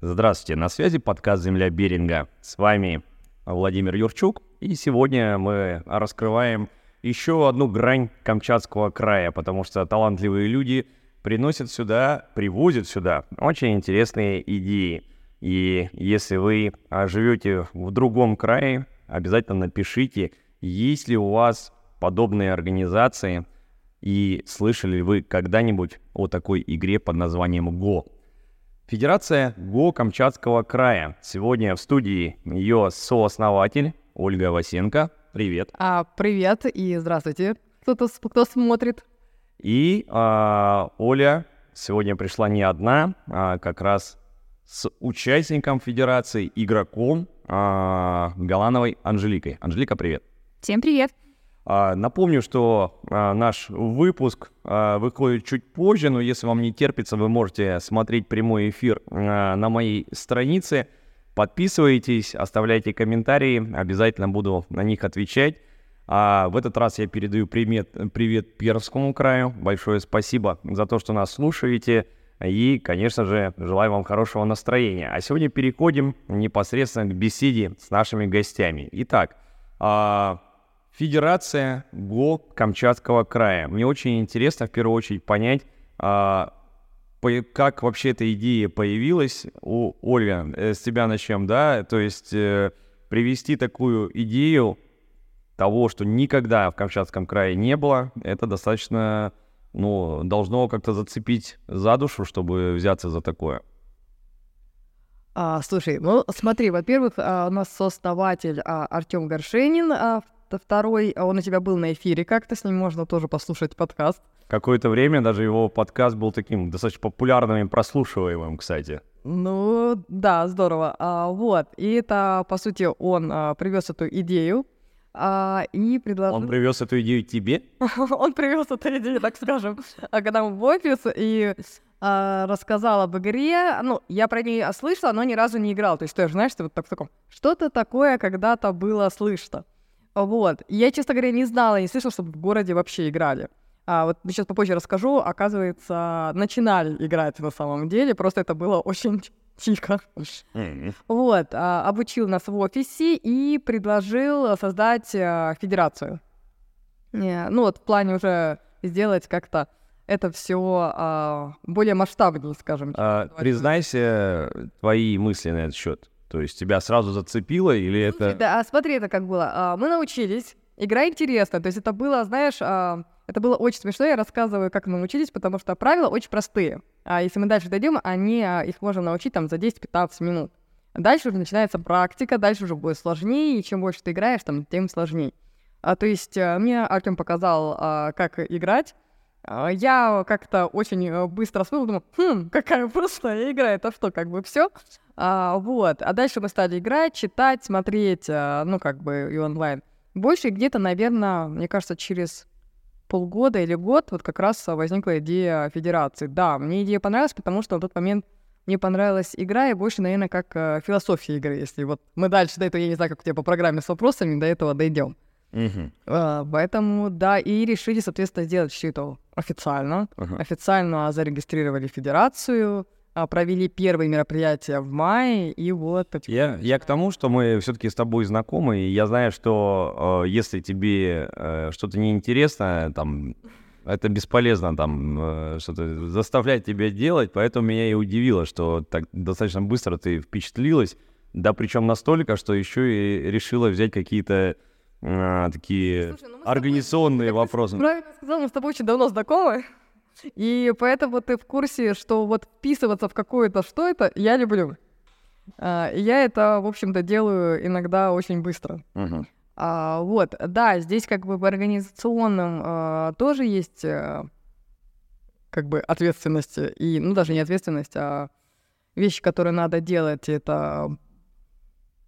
Здравствуйте, на связи подкаст «Земля Беринга». С вами Владимир Юрчук, и сегодня мы раскрываем еще одну грань Камчатского края, потому что талантливые люди приносят сюда, привозят сюда очень интересные идеи. И если вы живете в другом крае, обязательно напишите, есть ли у вас подобные организации, и слышали ли вы когда-нибудь о такой игре под названием ГО. Федерация ГО Камчатского края. Сегодня в студии ее сооснователь Ольга Васенко. Привет. А, привет и здравствуйте, кто-то кто смотрит. И а, Оля сегодня пришла не одна, а как раз с участником Федерации, игроком а, Галановой Анжеликой. Анжелика, привет. Всем привет. А, напомню, что а, наш выпуск а, выходит чуть позже, но если вам не терпится, вы можете смотреть прямой эфир на моей странице. Подписывайтесь, оставляйте комментарии, обязательно буду на них отвечать. А в этот раз я передаю привет, привет Пермскому краю. Большое спасибо за то, что нас слушаете. И, конечно же, желаю вам хорошего настроения. А сегодня переходим непосредственно к беседе с нашими гостями. Итак, Федерация ГО Камчатского края. Мне очень интересно в первую очередь понять, а, как вообще эта идея появилась. У Ольга, э, с тебя начнем, да? То есть э, привести такую идею того, что никогда в Камчатском крае не было, это достаточно, ну, должно как-то зацепить за душу, чтобы взяться за такое. А, слушай, ну смотри, во-первых, а, у нас сооснователь а, Артем Горшенин, а, второй, а он у тебя был на эфире как-то, с ним можно тоже послушать подкаст. Какое-то время даже его подкаст был таким достаточно популярным и прослушиваемым, кстати. Ну, да, здорово. А, вот, и это, по сути, он а, привез эту идею, а, и предложил... Он привез эту идею тебе? он привез эту идею, так скажем, а, к нам в офис и а, рассказал об игре. Ну, я про нее слышала, но ни разу не играл. То есть, ты же знаешь, ты вот так в таком... Что-то такое когда-то было слышно. Вот. Я, честно говоря, не знала, не слышала, чтобы в городе вообще играли. А вот сейчас попозже расскажу. Оказывается, начинали играть на самом деле, просто это было очень тихо. Mm-hmm. Вот. А, обучил нас в офисе и предложил создать а, федерацию. Не, ну вот в плане уже сделать как-то это все а, более масштабнее, скажем. А, признайся твои мысли на этот счет. То есть тебя сразу зацепило или это... Да, а смотри, это как было. А, мы научились, игра интересная, то есть это было, знаешь, а, это было очень смешно, я рассказываю, как мы научились, потому что правила очень простые. А если мы дальше дойдем, они, их можно научить там за 10-15 минут. Дальше уже начинается практика, дальше уже будет сложнее, и чем больше ты играешь, там, тем сложнее. А, то есть мне Артем показал, а, как играть. А, я как-то очень э, быстро освоил, думаю, хм, какая простая игра, это что, как бы все. А, вот. А дальше мы стали играть, читать, смотреть, а, ну, как бы и онлайн. Больше где-то, наверное, мне кажется, через полгода или год вот как раз возникла идея федерации. Да, мне идея понравилась, потому что в тот момент мне понравилась игра, и больше, наверное, как э, философия игры, если вот мы дальше до этого, я не знаю, как у тебя по программе с вопросами, до этого дойдем. Uh-huh. А, поэтому, да, и решили, соответственно, сделать все это официально. Uh-huh. Официально зарегистрировали федерацию, а, провели первые мероприятия в мае, и вот... Я, я к тому, что мы все-таки с тобой знакомы, и я знаю, что э, если тебе э, что-то неинтересно, там, это бесполезно там что-то заставлять тебя делать, поэтому меня и удивило, что так достаточно быстро ты впечатлилась, да причем настолько, что еще и решила взять какие-то э, такие Слушай, ну организационные тобой, вопросы. Правильно сказал, мы с тобой очень давно знакомы. И поэтому ты в курсе, что вот вписываться в какое-то что это я люблю. А, я это, в общем-то, делаю иногда очень быстро. Uh-huh. А, вот, да, здесь как бы в организационном а, тоже есть а, как бы ответственность и, ну, даже не ответственность, а вещи, которые надо делать, это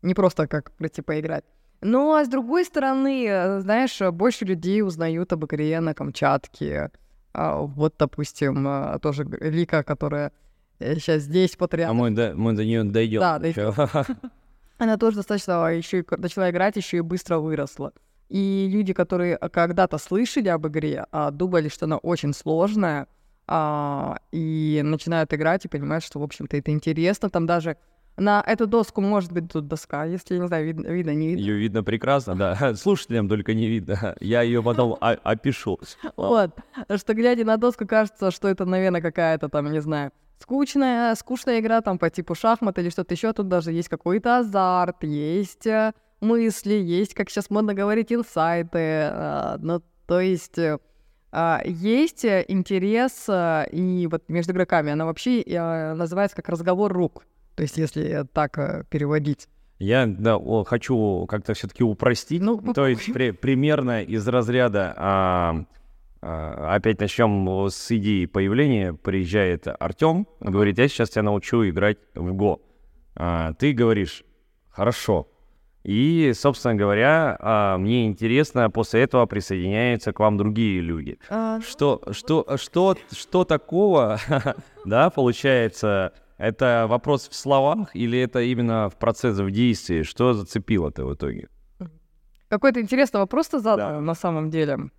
не просто как прийти поиграть. Ну, а с другой стороны, знаешь, больше людей узнают об игре на Камчатке, а, вот, допустим, а, тоже Лика, которая сейчас э, здесь рядом. А мы до, мы до нее дойдем. Да, дойдем. Она тоже достаточно еще начала играть, еще и быстро выросла. И люди, которые когда-то слышали об игре, а думали, что она очень сложная, а, и начинают играть и понимают, что, в общем-то, это интересно. Там даже на эту доску может быть тут доска, если, не знаю, видно, видно не видно. Ее видно прекрасно, да. Слушателям только не видно. Я ее потом опишу. Вот. Что, глядя на доску, кажется, что это, наверное, какая-то там, не знаю, скучная, скучная игра там по типу шахмат или что-то еще. Тут даже есть какой-то азарт, есть э, мысли, есть, как сейчас модно говорить, инсайты. э, Ну, то есть э, а, есть интерес, и вот между игроками она вообще называется как разговор рук. То есть если так э, переводить. Я да, хочу как-то все-таки упростить. Ну, То есть при- примерно из разряда а, а, опять начнем с идеи появления. Приезжает Артем, говорит, я сейчас тебя научу играть в Го. А, ты говоришь, хорошо. И, собственно говоря, а, мне интересно, после этого присоединяются к вам другие люди. А, Что, что, что, что такого, да, получается, это вопрос в словах или это именно в процессе, в действии? Что зацепило-то в итоге? Какой-то интересный вопрос ты задал Да. на самом деле.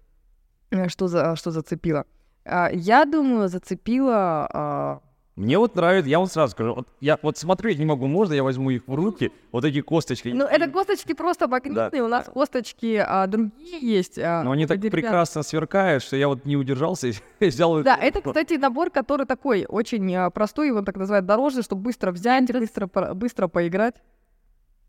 Э, Что, за, что зацепило? А, Я думаю, зацепило... Мне вот нравится, я вот сразу скажу, вот я вот смотреть не могу, можно я возьму их в руки, вот эти косточки? Ну, это косточки просто магнитные, у нас косточки а, другие есть. а, Но они так деревянные. прекрасно сверкают, что я вот не удержался и взял. Да, это, кстати, набор, который такой очень а, простой, его так называют дорожный, чтобы быстро взять, быстро, быстро поиграть.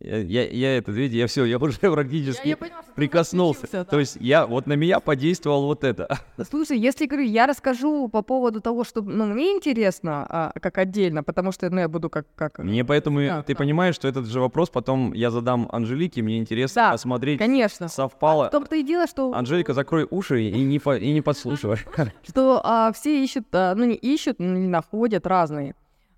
Я, я, я это, видите, я все, я уже практически поняла, что ты прикоснулся. да. То есть я, вот на меня подействовал вот это. Слушай, если говорю, я расскажу по поводу того, что ну, мне интересно, а, как отдельно, потому что ну, я буду как... как... Мне поэтому, Да, ты да. понимаешь, что этот же вопрос потом я задам Анжелике, мне интересно Да, посмотреть, Конечно. совпало. В том-то и дело, что... Анжелика, закрой уши и не, по- и не подслушивай. что а, все ищут, а, ну не ищут, ну, не находят разные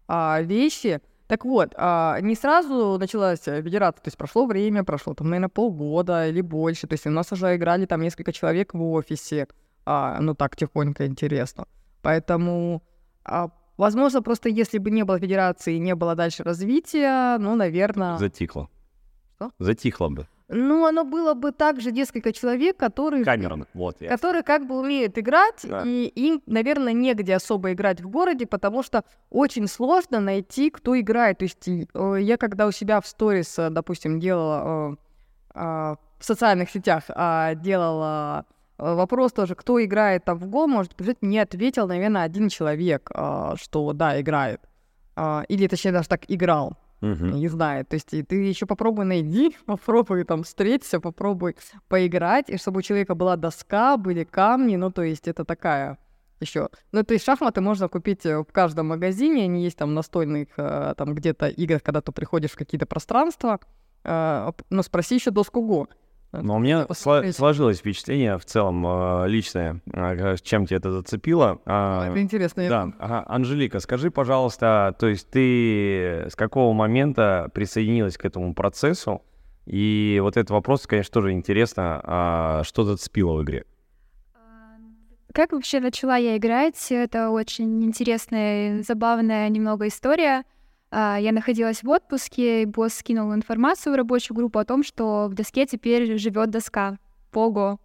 а, вещи. Так вот, а, не сразу началась федерация, то есть прошло время, прошло там, наверное, полгода или больше, то есть у нас уже играли там несколько человек в офисе, а, ну так, тихонько, интересно. Поэтому, а, возможно, просто если бы не было федерации, не было дальше развития, ну, наверное... Затихло. Что? Затихло бы. Ну, оно было бы также несколько человек, которые... Камерон, вот я. которые как бы умеют играть, Да. и им, наверное, негде особо играть в городе, потому что очень сложно найти, кто играет. То есть э, я когда у себя в сторис, э, допустим, делала э, а, в социальных сетях, а, делала вопрос тоже, кто играет там в Го, может быть, мне ответил, наверное, один человек, что да, играет. Или, точнее, даже так играл Мгм. не знаю. То есть и ты еще попробуй найди, попробуй там встретиться, попробуй поиграть, и чтобы у человека была доска, были камни, ну то есть это такая еще. Ну то есть шахматы можно купить э, в каждом магазине, они есть там настольных э, там где-то играх, когда ты приходишь в какие-то пространства, э, но спроси еще доску Го. Но у меня посмотреть. сложилось впечатление в целом э, личное, э, чем тебя это зацепило. А, Это интересно. Да, ага. Анжелика, скажи, пожалуйста, то есть ты с какого момента присоединилась к этому процессу? И вот этот вопрос, конечно, тоже интересно, а что зацепило в игре? Как вообще начала я играть? Это очень интересная, забавная немного история. А, Я находилась в отпуске, и босс скинул информацию в рабочую группу о том, что в доске теперь живет доска Пого.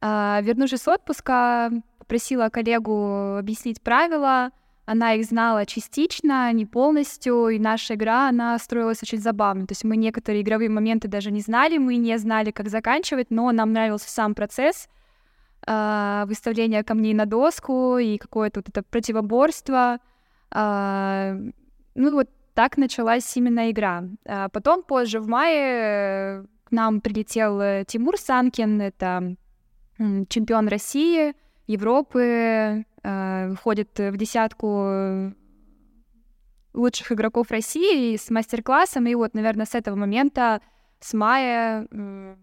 А, Вернувшись с отпуска, попросила коллегу объяснить правила. Она их знала частично, не полностью, и наша игра, она строилась очень забавно. То есть мы некоторые игровые моменты даже не знали, мы не знали, как заканчивать, но нам нравился сам процесс — а, выставление камней на доску и какое-то вот это противоборство. А, ну вот так началась именно игра. А потом позже в мае э, к нам прилетел э, Тимур Санкин, это чемпион России, Европы, э, входит в десятку лучших игроков России с мастер-классом. И вот, наверное, с этого момента, с мая, м,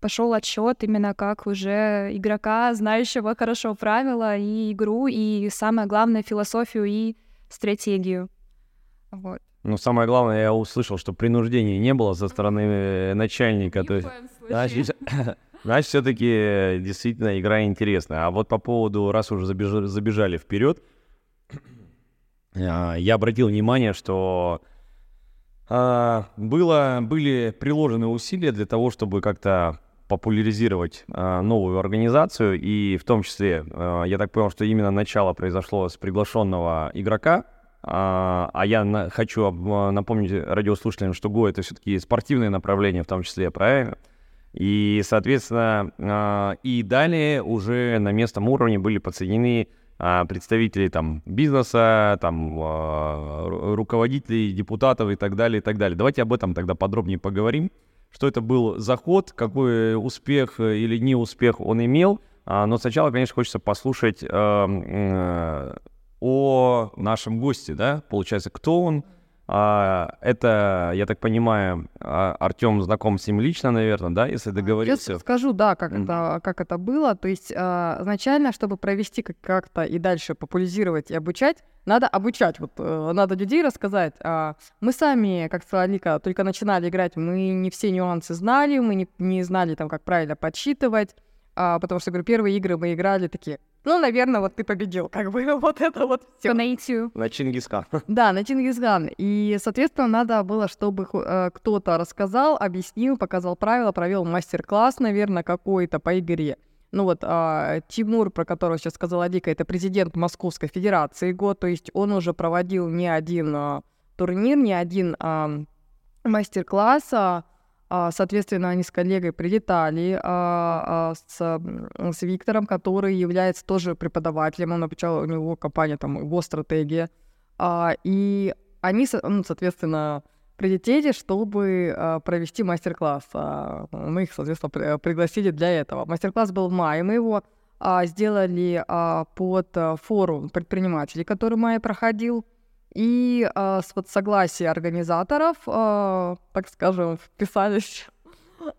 пошел отсчет именно как уже игрока, знающего хорошо правила и игру, и самое главное философию и стратегию. Вот. Ну, самое главное, я услышал, что принуждения не было со стороны э, начальника. То есть, значит, значит, все-таки действительно игра интересная. А вот по поводу, раз уже забежали, забежали вперед, а, я обратил внимание, что а, было, были приложены усилия для того, чтобы как-то популяризировать э, новую организацию, и в том числе, э, я так понял, что именно начало произошло с приглашенного игрока, а, а я хочу напомнить радиослушателям, что ГО — это все-таки спортивное направление в том числе, правильно? И, соответственно, э, и далее уже на местном уровне были подсоединены представители там бизнеса, там руководителей, депутатов и так далее, и так далее. Давайте об этом тогда подробнее поговорим что это был заход, какой успех или не успех он имел. А, но сначала, конечно, хочется послушать о нашем госте, да, получается, кто он. А, это, я так понимаю, а, Артем знаком с ним лично, наверное, да, если договорился? Я скажу, да, как, mm-hmm. это, как это было. То есть а, изначально, чтобы провести как- как-то и дальше популяризировать и обучать, надо обучать, вот э, надо людей рассказать. А мы сами, как сказала Лика, только начинали играть, мы не все нюансы знали, мы не, не знали там, как правильно подсчитывать, а, потому что, говорю, первые игры мы играли такие, ну, наверное, вот ты победил, как бы вот это вот все. Наитию. На Чингисхан. Да, на Чингисхан. И, соответственно, надо было, чтобы э, кто-то рассказал, объяснил, показал правила, провел мастер-класс, наверное, какой-то по игре. Ну вот а, Тимур, про которого сейчас сказала Дика, это президент Московской Федерации год, то есть он уже проводил не один а, турнир, не один а, мастер-класс, а, соответственно, они с коллегой прилетали а, а, с, с Виктором, который является тоже преподавателем. Он обучал, у него компания там его стратегия. И они, ну, соответственно, прилетели, чтобы провести мастер-класс. Мы их, соответственно, пригласили для этого. Мастер-класс был в мае, мы его сделали под форум предпринимателей, который в мае проходил. И э, с вот согласия организаторов, э, так скажем, вписались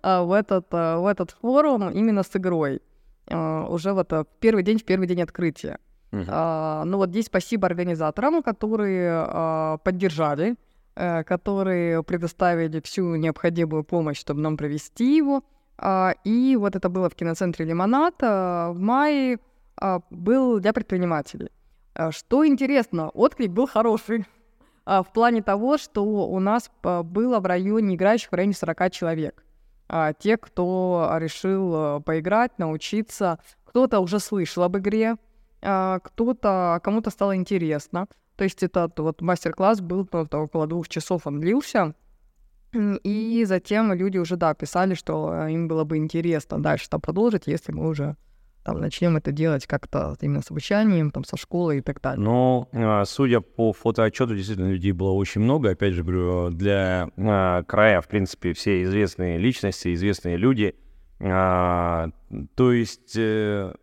э, в, этот, э, в этот форум именно с игрой. Э, уже вот э, первый день, в первый день открытия. Uh-huh. Uh, ну вот здесь спасибо организаторам, которые uh, поддержали, uh, которые предоставили всю необходимую помощь, чтобы нам провести его. Uh, и вот это было в киноцентре «Лимонад» uh, в мае, uh, был для предпринимателей. А, что интересно, отклик был хороший а, в плане того, что у нас было в районе играющих в районе 40 человек. А, те, кто решил поиграть, научиться, кто-то уже слышал об игре, кто-то, кому-то стало интересно. То есть этот вот мастер-класс был ну, около двух часов, он длился. И затем люди уже, да, писали, что им было бы интересно дальше там продолжить, если мы уже там, начнем это делать как-то именно с обучанием, там, со школы и так далее. Но, а, судя по фотоотчету, действительно, людей было очень много. Опять же, говорю, для а, края, в принципе, все известные личности, известные люди. А, то есть э,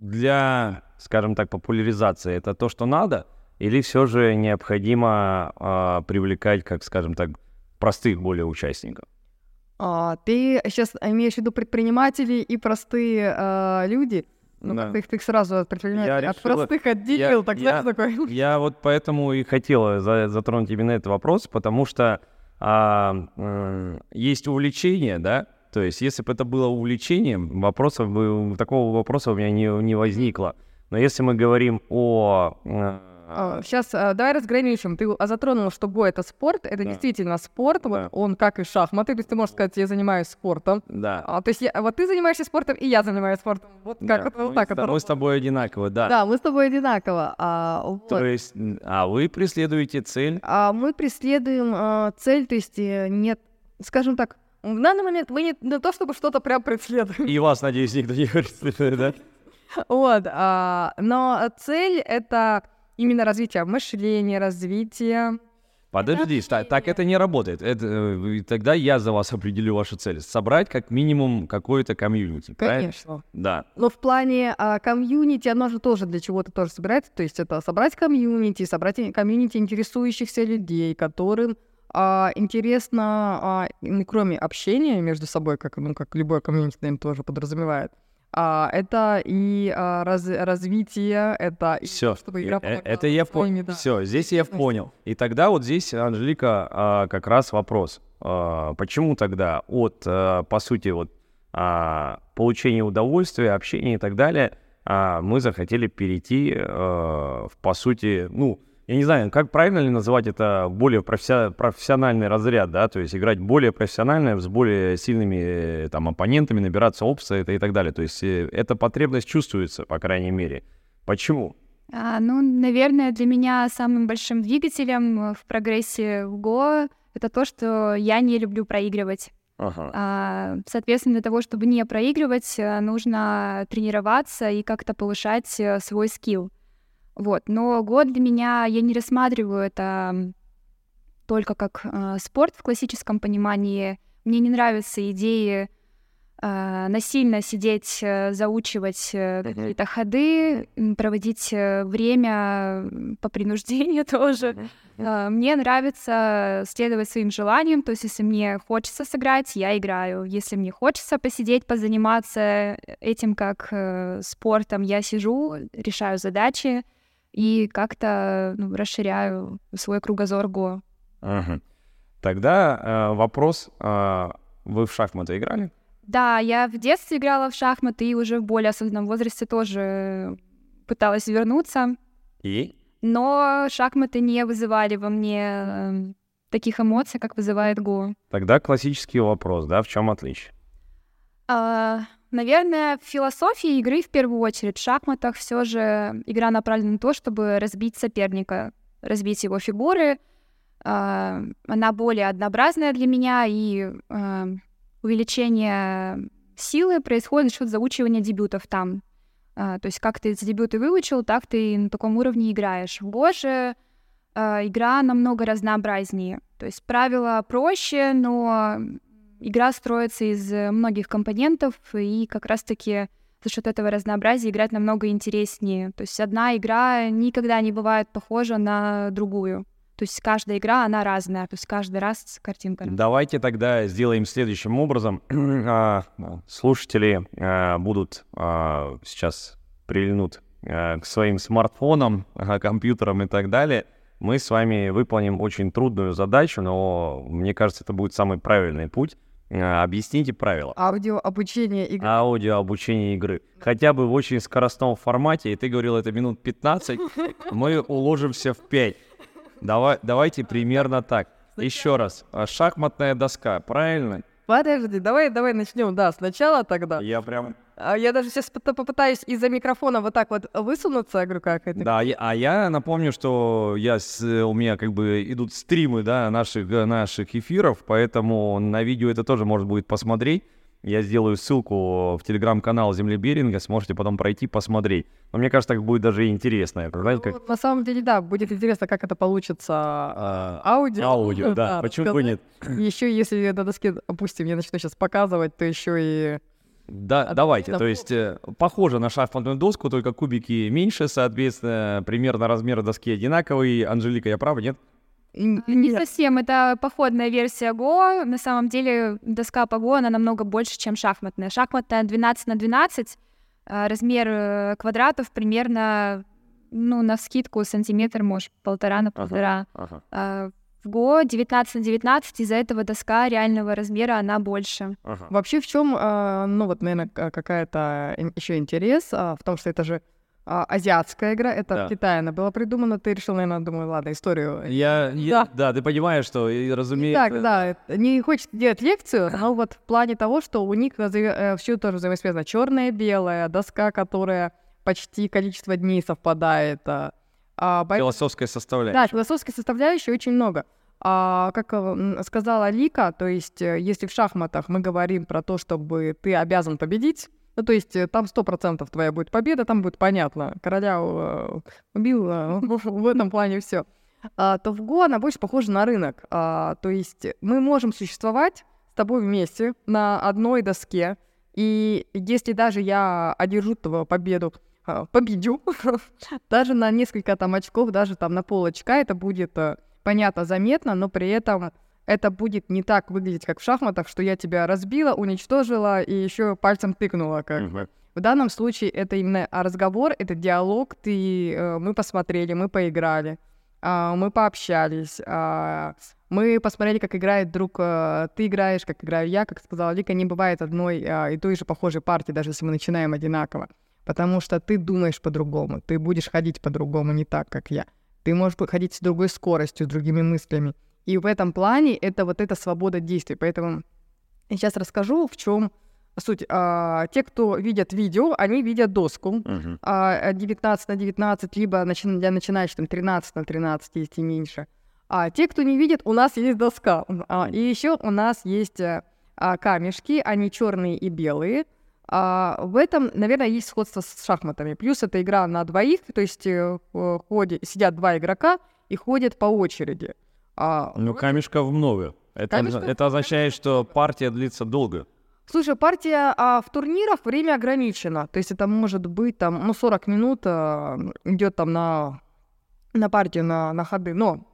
для, скажем так, популяризации это то, что надо, или все же необходимо а, привлекать, как, скажем так, простых более участников? А, ты сейчас имеешь в виду предприниматели и простые а, люди? Ну, да. ты, ты сразу от предпринимателей, от простых отделил, так я, знаешь, такой... Я вот поэтому и хотел за, затронуть именно этот вопрос, потому что а, э, есть увлечение, да, то есть если бы это было увлечением, вопросов бы, такого вопроса у меня не, не возникло. Но если мы говорим о э, Сейчас а, а, давай разграничим. Ты затронул, что го это спорт. Это да. действительно спорт. Да. Вот он как и шахматы. То есть ты можешь сказать, я занимаюсь спортом. Да. А, то есть я, вот ты занимаешься спортом, и я занимаюсь спортом. Вот да. как это вот так. Мы, это мы с тобой одинаково, да. Да, мы с тобой одинаково. А, вот. То есть, а вы преследуете цель? А мы преследуем а, цель, то есть э, нет, скажем так, в данный момент мы не, не то, чтобы что-то прям преследуем. И вас, надеюсь, никто не преследует, да? Вот, а, но цель это именно развитие мышления, развитие... Подожди, так, так это не работает. Это, э, тогда я за вас определю вашу цель. Собрать как минимум какое-то комьюнити. Конечно. Правильно? Да. Но в плане а, комьюнити, оно же тоже для чего-то тоже собирается. То есть это собрать комьюнити, собрать комьюнити интересующихся людей, которым а, интересно, а, кроме общения между собой, как, ну, как любой комьюнити, наверное, тоже подразумевает, а, это и а, раз, развитие, это все, чтобы игра э, это я понял. Да. Все, здесь я понял. И тогда вот здесь Анжелика а, как раз вопрос, а, почему тогда от, а, по сути, вот а, получения удовольствия, общения и так далее, а, мы захотели перейти, а, в, по сути, ну я не знаю, как правильно ли называть это более професси- профессиональный разряд, да, то есть играть более профессионально, с более сильными э, там оппонентами, набираться опыта это и так далее. То есть э, эта потребность чувствуется, по крайней мере. Почему? А, ну, наверное, для меня самым большим двигателем э, в прогрессе в Go это то, что я не люблю проигрывать. Ага. А, соответственно, для того, чтобы не проигрывать, нужно тренироваться и как-то повышать свой скилл. Вот. Но год для меня, я не рассматриваю это только как э, спорт в классическом понимании. Мне не нравятся идеи э, насильно сидеть, э, заучивать э, какие-то ходы, проводить время по принуждению тоже. Мне нравится следовать своим желаниям, то есть если мне хочется сыграть, я играю. Если мне хочется посидеть, позаниматься этим как э, спортом, я сижу, решаю задачи и как-то ну, расширяю свой кругозор Го. Ага. Тогда э, вопрос, э, вы в шахматы играли? Да, я в детстве играла в шахматы и уже в более осознанном возрасте тоже пыталась вернуться, И? но шахматы не вызывали во мне эм, таких эмоций, как вызывает Го. Тогда классический вопрос, да, в чем отличие? А, наверное, в философии игры в первую очередь. В шахматах все же игра направлена на то, чтобы разбить соперника, разбить его фигуры. А, она более однообразная для меня, и а, увеличение силы происходит за счет заучивания дебютов там. А, то есть как ты эти дебюты выучил, так ты на таком уровне играешь. В Го же а, игра намного разнообразнее. То есть правила проще, но игра строится из э, многих компонентов, и как раз-таки за счет этого разнообразия играть намного интереснее. То есть одна игра никогда не бывает похожа на другую. То есть каждая игра, она разная, то есть каждый раз картинка. Давайте тогда сделаем следующим образом. А, Слушатели а, будут а, сейчас прильнут а, к своим смартфонам, компьютерам и так далее. Мы с вами выполним очень трудную задачу, но мне кажется, это будет самый правильный путь. А, Объясните правила. Аудио обучение игры. Аудио обучение игры. Хотя бы в очень скоростном формате, и ты говорил, это минут 15, мы уложимся в 5. Давай, давайте примерно так. Еще раз. Шахматная доска, правильно? Подожди, давай, давай начнем, да, сначала тогда. Я прям... А я даже сейчас попытаюсь из-за микрофона вот так вот высунуться, я говорю, как это? Да, а я напомню, что я с- у меня как бы идут стримы, да, наших, наших эфиров, поэтому на видео это тоже можно будет посмотреть. Я сделаю ссылку в телеграм-канал Земли Беринга, сможете потом пройти, посмотреть. Но мне кажется, так будет даже интересно. Знаете, как... Ну, На самом деле, да, будет интересно, как это получится а, аудио. Аудио, да, почему бы нет? Еще если на доске, допустим, я начну сейчас показывать, то еще и... Да, давайте. да, То есть э, похоже на шахматную доску, только кубики меньше, соответственно, примерно размер доски одинаковый. Анжелика, я прав, нет? Н- Не совсем, это походная версия Го. На самом деле доска по Го, она намного больше, чем шахматная. Шахматная 12 на 12, а размер э, квадратов примерно, ну, на скидку сантиметр, может, полтора на полтора. Ага. А в Го 19 на 19, из-за этого доска реального размера, она больше. ага. Вообще в чем, ну вот, наверное, какая-то еще интерес а, в том, что это же а, азиатская игра, это Да. в Китае она была придумана, ты решил, наверное, думаю, ладно, историю. Я, я- да. ты понимаешь, что, и, разумеется... Так, да, это- не хочет делать лекцию, но вот в плане того, что у них все тоже взаимосвязано. Черная, белая, доска, которая почти количество дней совпадает. а, а, поэтому- Философская Да, составляющая. философской составляющей очень много. А, как э, сказала Лика, то есть э, если в шахматах мы говорим про то, чтобы ты обязан победить, ну, то есть э, там сто процентов твоя будет победа, там будет понятно, короля э, убил, в этом плане все. то в Го она больше похожа на рынок. А, то есть мы можем существовать с тобой вместе на одной доске, и если даже я одержу твою победу, а, победю, даже на несколько там очков, даже там на пол очка, это будет э, понятно, заметно, но при этом это будет не так выглядеть, как в шахматах, что я тебя разбила, уничтожила и еще пальцем тыкнула. Как. Мгм. В данном случае это именно разговор, это диалог, ты, э, мы посмотрели, мы поиграли, а, мы пообщались, а, мы посмотрели, как играет друг, э, ты играешь, как играю я, как сказала Лика, не бывает одной а, и той же похожей партии, даже если мы начинаем одинаково, потому что ты думаешь по-другому, ты будешь ходить по-другому, не так, как я. ты можешь ходить с другой скоростью, с другими мыслями. И в этом плане это вот эта свобода действий. Поэтому я сейчас расскажу, в чем суть. А, те, кто видят видео, они видят доску Мгм. а, 19 на 19, либо начи- для начинающих там 13 на 13, есть и меньше. А те, кто не видит, у нас есть доска. А, и еще у нас есть э, а, камешки, они черные и белые. А, в этом, наверное, есть сходство с шахматами. Плюс это игра на двоих, то есть э, ходе сидят два игрока и ходят по очереди. А, Ну, камешков много. Это, Камешков это означает, что партия длится долго. Слушай, партия а, в турнирах время ограничено. То есть это может быть там, ну, 40 минут а, идет там на, на партию, на, на ходы. Но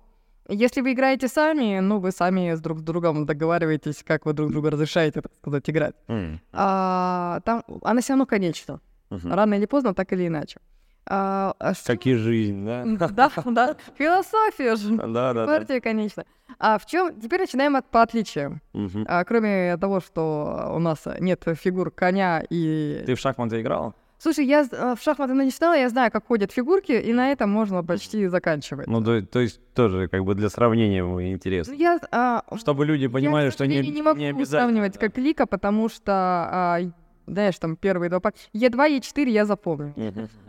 если вы играете сами, ну, вы сами с друг с другом договариваетесь, как вы друг друга разрешаете, так сказать, играть. М. А, там, она все равно конечна. Мгм. Рано или поздно, так или иначе. А, а Как и жизнь, да? Да, да. Философия же. Да, да, да. Партия, конечно. А в чем? Теперь начинаем от по отличиям. А, кроме того, что у нас нет фигур коня и... Ты в шахматы играл? Слушай, я э, в шахматы не читала, я знаю, как ходят фигурки, и на этом можно почти заканчивать. Ну, то, то есть тоже как бы для сравнения ему Ну, интересно. я, а, Чтобы люди понимали, я, что не, не могу не обязательно. сравнивать да. как Лика, потому что, а, знаешь, там первые два пар... Е2, Е4 я запомню.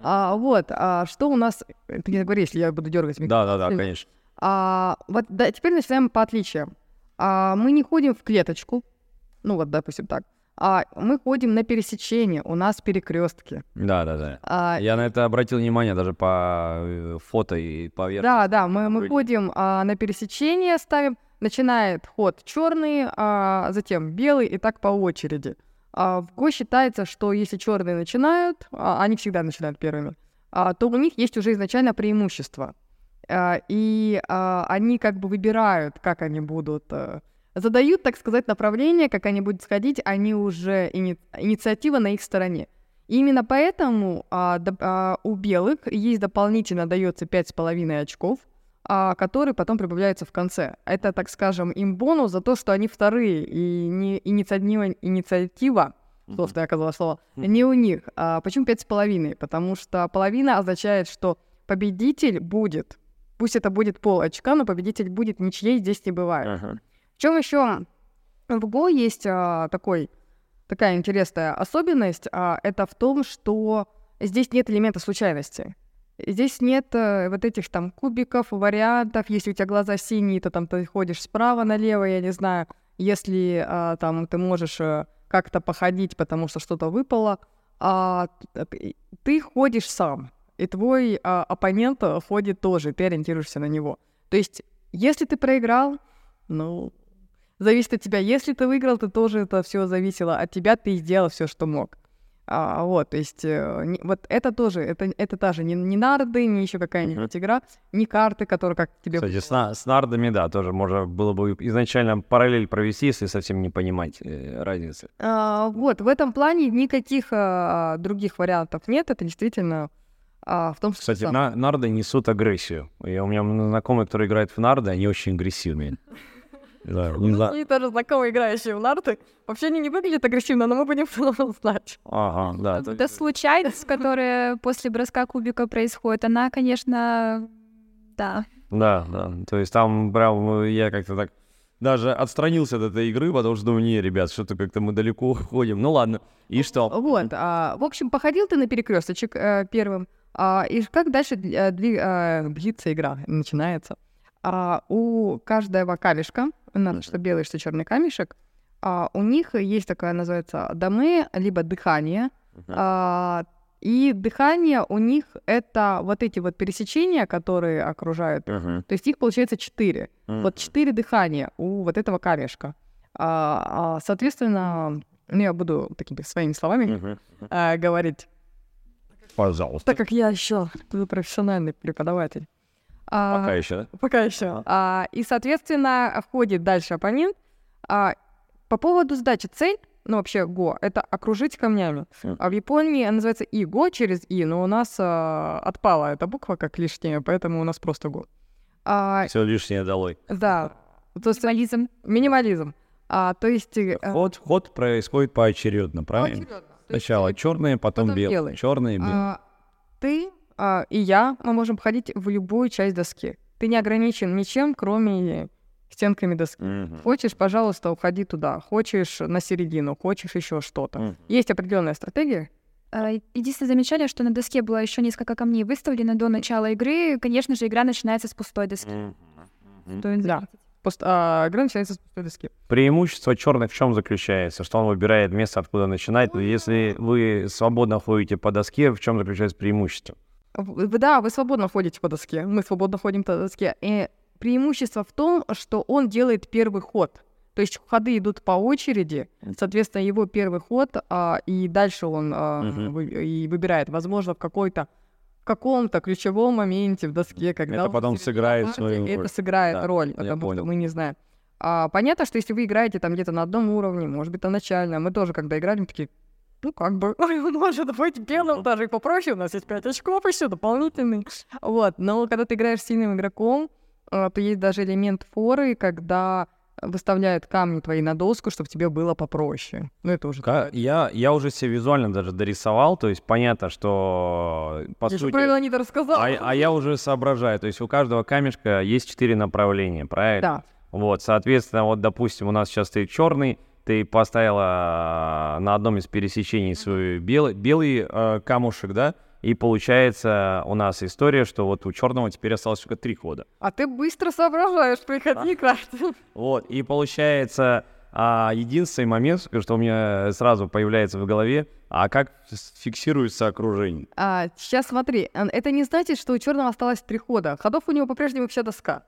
А, вот, а, что у нас... Ты не говори, если я буду дергать микрофон. Да, да, да, сильно. конечно. А, вот да, теперь начинаем по отличиям. А, мы не ходим в клеточку, ну вот, допустим, так. А мы ходим на пересечение, у нас перекрестки. Да, да, да. А, Я на это обратил внимание даже по э, фото и по версии. да, да, мы, мы ходим а, на пересечение, ставим, начинает ход черный, а затем белый и так по очереди. А, в Го считается, что если черные начинают, а, они всегда начинают первыми, а, то у них есть уже изначально преимущество. И они как бы выбирают, как они будут, э, задают, так сказать, направление, как они будут сходить, они уже, ини- инициатива на их стороне. И именно поэтому у белых есть дополнительно дается 5,5 очков, а, которые потом прибавляются в конце. Это, так скажем, им бонус за то, что они вторые, и не инициатива, инициатива Мгм. сложное оказалось слово, не у них. А почему пять с половиной? Потому что половина означает, что победитель будет, пусть это будет пол очка, но победитель будет, ничьей здесь не бывает. Ага. В чем еще в Го есть а, такой, такая интересная особенность, а, это в том, что здесь нет элемента случайности. Здесь нет э, вот этих там кубиков, вариантов. Если у тебя глаза синие, то там ты ходишь справа налево, я не знаю. Если а, там ты можешь э, как-то походить, потому что что-то выпало, а, т- ты ходишь сам, и твой а, оппонент э, ходит тоже, ты ориентируешься на него. То есть, если ты проиграл, ну, зависит от тебя. Если ты выиграл, то тоже это все зависело от тебя, ты сделал все, что мог. А, вот, то есть, э, не- вот это тоже, это, это та же не, не нарды, не еще какая-нибудь игра, не карты, которые как тебе... Кстати, с, на- с нардами, да, тоже можно было бы изначально параллель провести, если совсем не понимать э, разницы. А, вот, в этом плане никаких а, других вариантов нет, это действительно а, в том, что... Кстати, сам- на- нарды несут агрессию. И у меня знакомые, которые играют в нарды, они очень агрессивные. Да, не знаю. Мои тоже знакомые, играющие в нарты, вообще они не выглядят агрессивно, но мы будем знать. Ага, да. то Да, есть- случайность, которая после броска кубика происходит, она, конечно, да. Да, да. То есть там прям э, я как-то так даже отстранился от этой игры, потому что думаю, не, ребят, что-то как-то мы далеко уходим. Ну ладно. И что? Вот, а, в общем, походил ты на перекресточек э, первым, а, и как дальше э, дви- э, длится игра, начинается. А, у каждого камешка, надо, что белый, что черный камешек, а, у них есть такая, называется, доме, либо дыхание. А, и дыхание у них это вот эти вот пересечения, которые окружают. Мгм. То есть их получается четыре. Мгм. Вот четыре дыхания у вот этого камешка. А, а, соответственно, ну, я буду такими своими словами Мгм. а, говорить, Пожалуйста. так как я еще профессиональный преподаватель. А, Пока еще, да? Пока еще. А, и, соответственно, входит дальше оппонент. А, по поводу сдачи цель, ну, вообще ГО, это окружить камнями. А в Японии она называется и ГО через И, но у нас а, отпала эта буква как лишняя, поэтому у нас просто ГО. А, Все лишнее долой. да, то есть Минимализм. минимализм. А, то есть... э, Ход, ход происходит поочередно, правильно? поочередно. Сначала черные, потом, потом белые. белые. Черные, белые. а, ты а, и я, мы можем ходить в любую часть доски. Ты не ограничен ничем, кроме стенками доски. Мгм. Хочешь, пожалуйста, уходи туда. Хочешь на середину, хочешь еще что-то. Мгм. Есть определенная стратегия. А, Единственное замечание, что на доске было еще несколько камней выставлено до начала игры. Конечно же, игра начинается с пустой доски. Стоит Да. Пуст- а, игра начинается с пустой доски. Преимущество черных в чем заключается? Что он выбирает место, откуда начинать. Но если вы свободно ходите по доске, в чем заключается преимущество? В- в- Да, вы свободно ходите по доске. Мы свободно ходим по доске. И преимущество в том, что он делает первый ход. То есть ходы идут по очереди, соответственно, его первый ход, а, и дальше он а, Мгм. вы- и выбирает, возможно, в какой-то в каком-то ключевом моменте в доске, когда Это потом сыграет партии, свою это роль. сыграет Да, роль, потому понял. что мы не знаем. А, понятно, что если вы играете там где-то на одном уровне, может быть, на начальном, мы тоже, когда играли, мы такие, ну, как бы, может быть, белым даже и попроще, у нас есть 5 очков еще дополнительный. Вот, но когда ты играешь с сильным игроком, а, то есть даже элемент форы, когда выставляют камни твои на доску, чтобы тебе было попроще. Ну, это уже... Ка- Я, я уже себе визуально даже дорисовал, то есть понятно, что по Я сути... правильно не рассказал. А, а я уже соображаю, то есть у каждого камешка есть четыре направления, правильно? Да. Вот, соответственно, вот, допустим, у нас сейчас стоит черный, ты поставила на одном из пересечений свой белый, белый э, камушек, да, и получается у нас история, что вот у черного теперь осталось только три хода. А ты быстро соображаешь, приходи играть. Вот, и получается, а, единственный момент, что у меня сразу появляется в голове, а как фиксируется окружение? А, сейчас смотри, а, это не значит, что у черного осталось три хода. Ходов у него по-прежнему вся доска.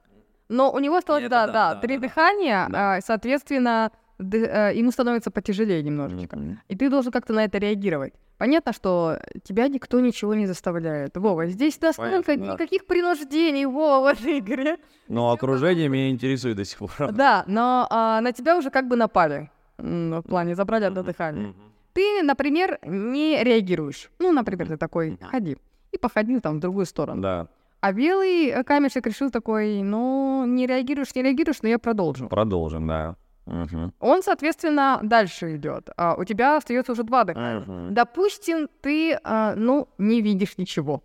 Но у него осталось, Это да, да, да, да, три да, дыхания, Да. а, соответственно, ему становится потяжелее немножечко. И ты должен как-то на это реагировать. Понятно, что тебя никто ничего не заставляет. Вова, здесь настолько Понятно, да. никаких принуждений, Вова, в этой игре. Но окружение меня интересует до сих пор. Да, но а, на тебя уже как бы напали. В плане забрали одно дыхание. Мгм. Ты, например, не реагируешь. Ну, например, ты такой, ходи. И походил там в другую сторону. Да, А белый э, камешек решил такой, ну, не реагируешь, не реагируешь, но я продолжу. продолжим, да. Мгм. Он, соответственно, дальше идет. А у тебя остается уже два дыхания. Мгм. Допустим, ты, а, ну, не видишь ничего.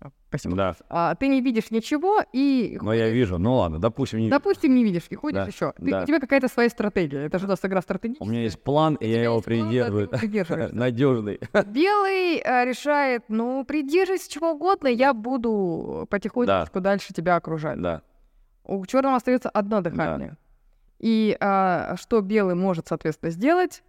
А, Спасибо. Да, А, ты не видишь ничего и... но я вижу, ну ладно, допустим, не... Допустим, не видишь и ходишь Да, еще. да. У тебя какая-то своя стратегия. Это же у нас игра стратегическая. у меня есть план, и я его да, ты придерживаю. придерживаешься. Надежный. Белый э, решает, ну, придерживайся чего угодно, я буду потихонечку дальше тебя окружать. Да. У черного остается одно дыхание. И а, что белый может, соответственно, сделать?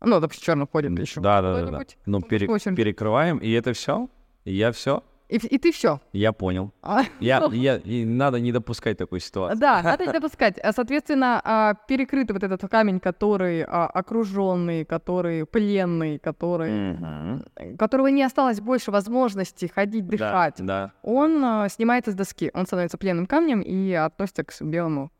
Ну, допустим, черный ходит еще. Да, да, да, да. Ну, пере- перекрываем, и это все. И я все. И, и ты все. Я понял. Я, я, и надо не допускать такой ситуации. Да, надо не допускать. А, Соответственно, а, перекрытый вот этот камень, который окруженный, который пленный, который, Мгм. которого не осталось больше возможности ходить, Да, дышать, да. он а, снимается с доски. Он становится пленным камнем и относится к белому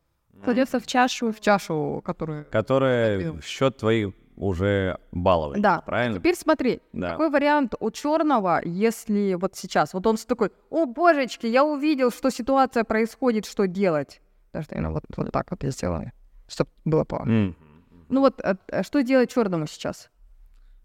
Кладется в чашу. в чашу, которую... Которая в счет твоих уже баллов. Да. Правильно? Теперь смотри, Да. какой вариант у черного, если вот сейчас, вот он такой, о божечки, я увидел, что ситуация происходит, что делать? Даже, наверное, вот, вот так вот я сделаю, чтобы было по... М. Ну вот, а что делать черному сейчас?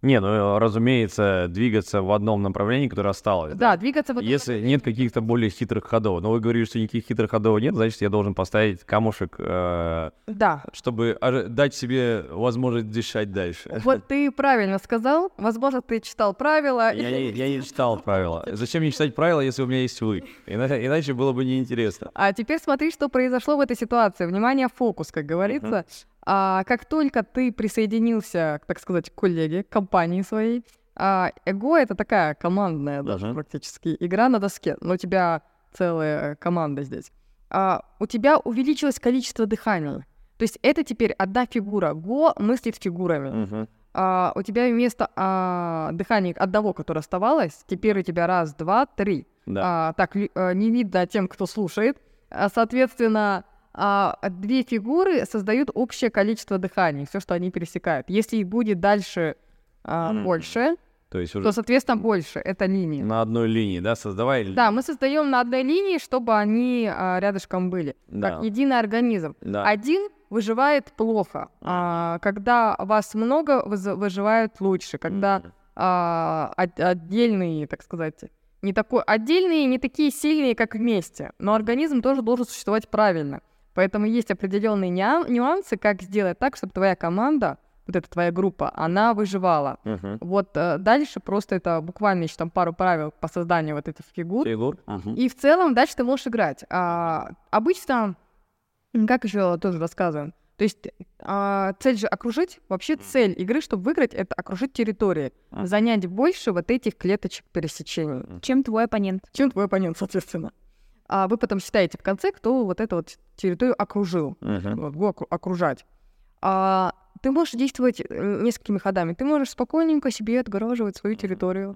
Не, ну, разумеется, двигаться в одном направлении, которое осталось. Да, двигаться в этом Если нет каких-то более хитрых ходов. Но вы говорите, что никаких хитрых ходов нет, значит, я должен поставить камушек, э, Да. чтобы дать себе возможность дышать дальше. Вот ты правильно сказал. Возможно, ты читал правила. Я не, я не читал правила. Зачем мне читать правила, если у меня есть вы? Ина- Иначе было бы неинтересно. А теперь смотри, что произошло в этой ситуации. Внимание, фокус, как говорится. А, как только ты присоединился, так сказать, к коллеге, к компании своей, а, Эго — это такая командная даже Мгм. практически игра на доске, но у тебя целая команда здесь. А, у тебя увеличилось количество дыханий. То есть это теперь одна фигура. Го мыслит фигурами. А, у тебя вместо а, дыхания одного, которое оставалось, теперь у тебя раз, два, три. Да. А, так, а, не видно тем, кто слушает. А, соответственно, а, две фигуры создают общее количество дыханий, все, что они пересекают. Если их будет дальше а, Мгм. больше, То есть уже то, соответственно, больше. Это линия. на одной линии, да, создавай. ли- Да, мы создаем на одной линии, чтобы они а, рядышком были, Да. как единый организм. Да. Один выживает плохо. А, когда вас много, выживают лучше. Когда Мгм. а, от- отдельные, так сказать, не такой отдельные, не такие сильные, как вместе. Но организм тоже должен существовать правильно. Поэтому есть определенные нюансы, как сделать так, чтобы твоя команда, вот эта твоя группа, она выживала. Мгм. Вот э, дальше просто это буквально еще там пару правил по созданию вот этих фигур. Фигур. Мгм. И в целом дальше ты можешь играть. А, обычно, как еще тоже рассказываем, то есть а, цель же окружить, вообще цель игры, чтобы выиграть, это окружить территории, занять больше вот этих клеточек пересечений, Чем твой оппонент? чем твой оппонент, соответственно. А вы потом считаете в конце, кто вот эту вот территорию окружил, Мгм. вот, окружать. А, ты можешь действовать э, несколькими ходами. Ты можешь спокойненько себе отгораживать свою территорию,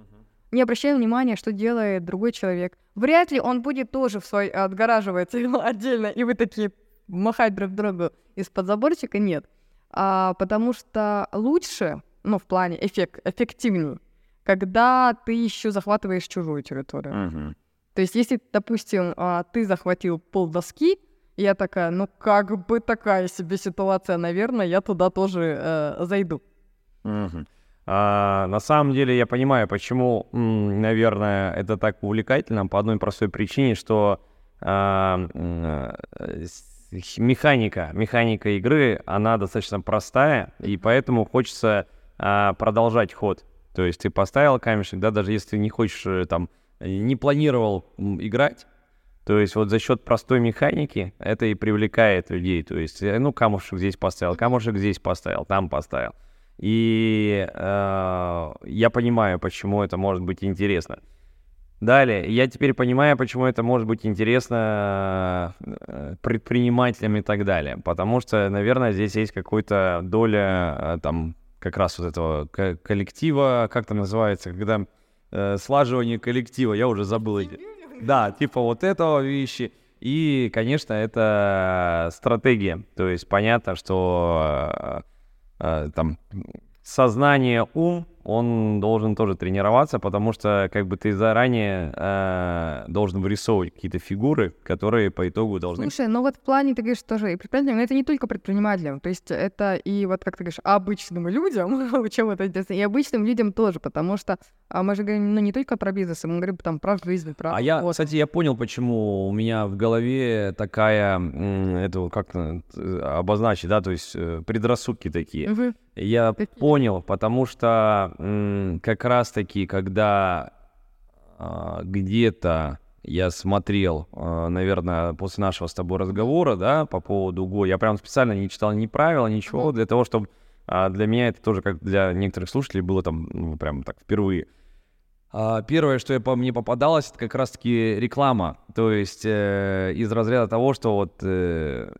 не обращая внимания, что делает другой человек. Вряд ли он будет тоже в свой отгораживать отдельно, и вы такие махать друг другу из-под заборчика. Нет. А, потому что лучше, ну, в плане эффект, эффективнее, когда ты еще захватываешь чужую территорию. Мгм. То есть, если, допустим, а, ты захватил пол доски, я такая, ну как бы такая себе ситуация, наверное, я туда тоже э, зайду. Мгм. А, на самом деле я понимаю, почему, наверное, это так увлекательно по одной простой причине, что а, э, механика, механика игры, она достаточно простая, и поэтому хочется а, продолжать ход. То есть ты поставил камешек, да, даже если ты не хочешь э, там, не планировал играть, то есть вот за счет простой механики это и привлекает людей. То есть, э, ну, камушек здесь поставил, камушек здесь поставил, там поставил. И э, я понимаю, почему это может быть интересно. Далее, я теперь понимаю, почему это может быть интересно э, предпринимателям и так далее. Потому что, наверное, здесь есть какая-то доля э, там как раз вот этого ко- коллектива, как там называется, когда э, слаживание коллектива, я уже забыл эти. Да, типа вот этого вещи. И, конечно, это стратегия. То есть понятно, что э, э, там сознание, ум, он должен тоже тренироваться, потому что как бы ты заранее э, должен вырисовывать какие-то фигуры, которые по итогу должны... Слушай, ну вот в плане, ты говоришь, тоже и предпринимателям, но это не только предпринимателям, то есть это и вот, как ты говоришь, обычным людям, чем это интересно, и обычным людям тоже, потому что а мы же говорим, ну, не только про бизнес, мы говорим там про жизнь, про А я, вот. кстати, я понял, почему у меня в голове такая, это как-то э, обозначить, да, то есть э, предрассудки такие. Мгм. Я Какие? понял, потому что как раз-таки, когда а, где-то я смотрел, а, наверное, после нашего с тобой разговора, да, по поводу Го, я прям специально не читал ни правила, ничего, для того, чтобы для меня это тоже, как для некоторых слушателей, было там, ну, прям так впервые. А, Первое, что я по мне попадалось, это как раз-таки реклама. То есть э, из разряда того, что вот э,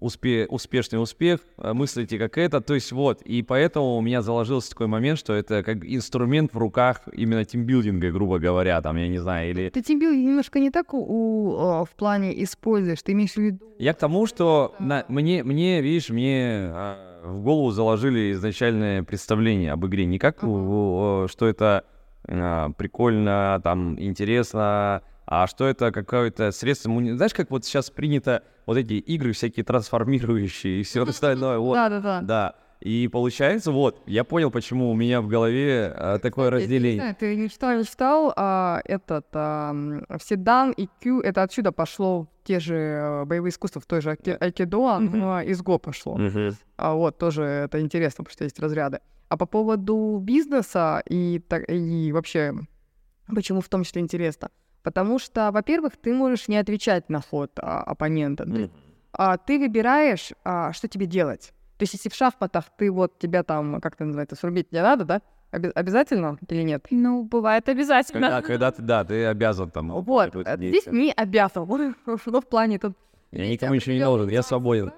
успе- успешный успех, э, мыслите как это. То есть вот, и поэтому у меня заложился такой момент, что это как инструмент в руках именно тимбилдинга, грубо говоря, там, я не знаю, или... Ты тебе немножко не так у, у, а, в плане используешь, ты имеешь в виду... Я к тому, что на- мне, мне, видишь, мне а, в голову заложили изначальное представление об игре. Не как, у- что это а, прикольно, там, интересно, а что это какое-то средство... Знаешь, как вот сейчас принято вот эти игры всякие трансформирующие и все остальное. Вот. Да-да-да. Да. И получается, вот, я понял, почему у меня в голове а, такое Кстати, я не разделение. знаю, ты не читал, не читал, а, этот, а, Седан и Кю, это отсюда пошло те же э, боевые искусства, в той же айки- айкидо, оно из Го пошло. А вот тоже это интересно, потому что есть разряды. А по поводу бизнеса и, так- и вообще, почему в том числе интересно? Потому что, во-первых, ты можешь не отвечать на ход а, оппонента. Есть, а, ты выбираешь, а, что тебе делать. То есть, если в шахматах ты вот тебя там, как это называется, срубить не надо, да? Оби- обязательно или нет? Ну, бывает обязательно. Когда, когда ты, да, ты обязан там... Вот, э, здесь не обязан. Ну, в плане тут... Я никому ничего не должен, я свободен.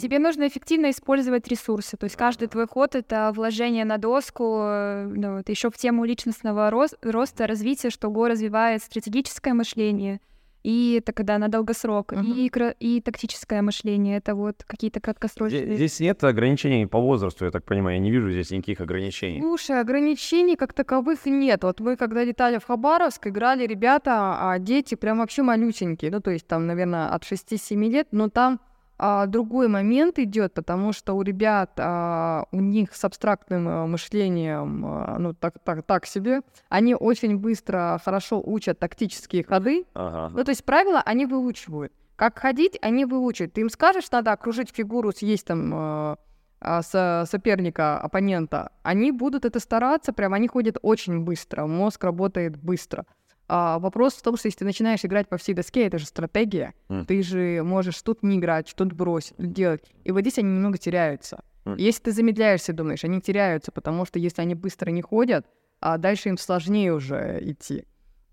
Тебе нужно эффективно использовать ресурсы. То есть каждый твой ход — это вложение на доску. э, Ну, вот еще в тему личностного рос- роста, развития, что Го развивает стратегическое мышление, и это когда на долгосрок, Мгм. и, и тактическое мышление. Это вот какие-то краткосрочные... Здесь, здесь нет ограничений по возрасту, я так понимаю. Я не вижу здесь никаких ограничений. Слушай, ограничений как таковых нет. Вот мы, когда летали в Хабаровск, играли ребята, а дети прям вообще малюсенькие. Ну, то есть там, наверное, от 6-7 лет, но там а, другой момент идет, потому что у ребят, а, у них с абстрактным а, мышлением, а, ну, так, так, так себе, они очень быстро, хорошо учат тактические ходы. Ага. Ну, то есть правила они выучивают. Как ходить, они выучат. Ты им скажешь, надо окружить фигуру, съесть там а, а, со- соперника, оппонента, они будут это стараться, прям они ходят очень быстро, мозг работает быстро. А, вопрос в том, что если ты начинаешь играть по всей доске, это же стратегия, Мгм. ты же можешь тут не играть, тут бросить, тут делать. И вот здесь они немного теряются. Мгм. Если ты замедляешься, думаешь, они теряются, потому что если они быстро не ходят, а дальше им сложнее уже идти.